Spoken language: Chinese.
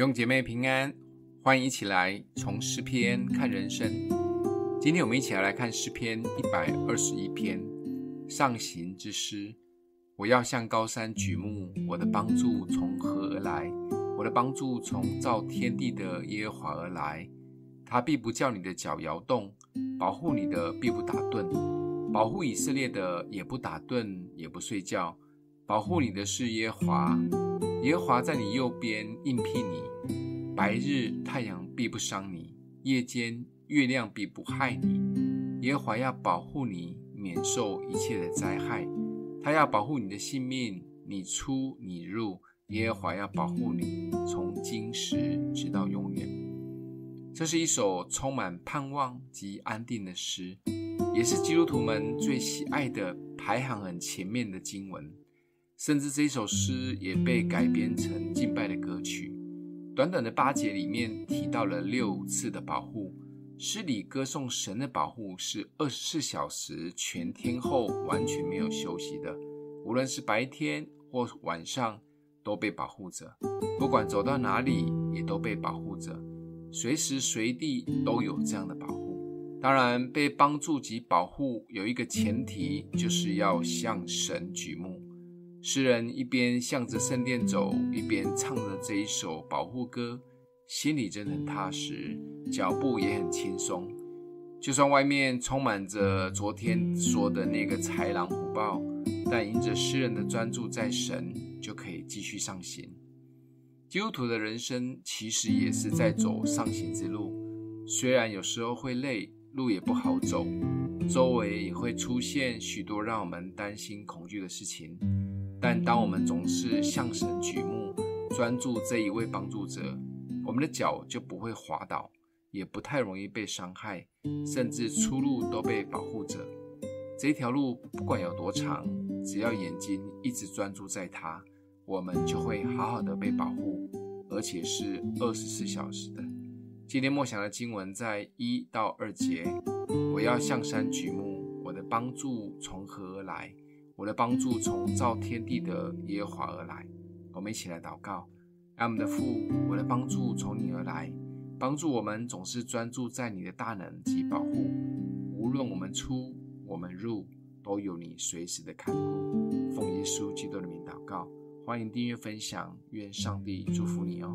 弟兄姐妹平安，欢迎一起来从诗篇看人生。今天我们一起来来看诗篇一百二十一篇上行之诗。我要向高山举目，我的帮助从何而来？我的帮助从造天地的耶和华而来。他必不叫你的脚摇动，保护你的必不打盹，保护以色列的也不打盹，也不睡觉。保护你的是耶和华。耶和华在你右边应庇你，白日太阳必不伤你，夜间月亮必不害你。耶和华要保护你，免受一切的灾害。他要保护你的性命，你出你入，耶和华要保护你，从今时直到永远。这是一首充满盼望及安定的诗，也是基督徒们最喜爱的排行很前面的经文。甚至这首诗也被改编成敬拜的歌曲。短短的八节里面提到了六次的保护。诗里歌颂神的保护是二十四小时全天候完全没有休息的，无论是白天或晚上都被保护着，不管走到哪里也都被保护着，随时随地都有这样的保护。当然，被帮助及保护有一个前提，就是要向神举目。诗人一边向着圣殿走，一边唱着这一首保护歌，心里真的很踏实，脚步也很轻松。就算外面充满着昨天说的那个豺狼虎豹，但因着诗人的专注在神，就可以继续上行。基督徒的人生其实也是在走上行之路，虽然有时候会累，路也不好走，周围也会出现许多让我们担心恐惧的事情。但当我们总是向神举目，专注这一位帮助者，我们的脚就不会滑倒，也不太容易被伤害，甚至出路都被保护着。这条路不管有多长，只要眼睛一直专注在它，我们就会好好的被保护，而且是二十四小时的。今天默想的经文在一到二节，我要向山举目，我的帮助从何而来？我的帮助从造天地的耶和华而来。我们一起来祷告：爱我们的父，我的帮助从你而来，帮助我们总是专注在你的大能及保护。无论我们出我们入，都有你随时的看顾。奉耶稣基督的名祷告，欢迎订阅分享，愿上帝祝福你哦。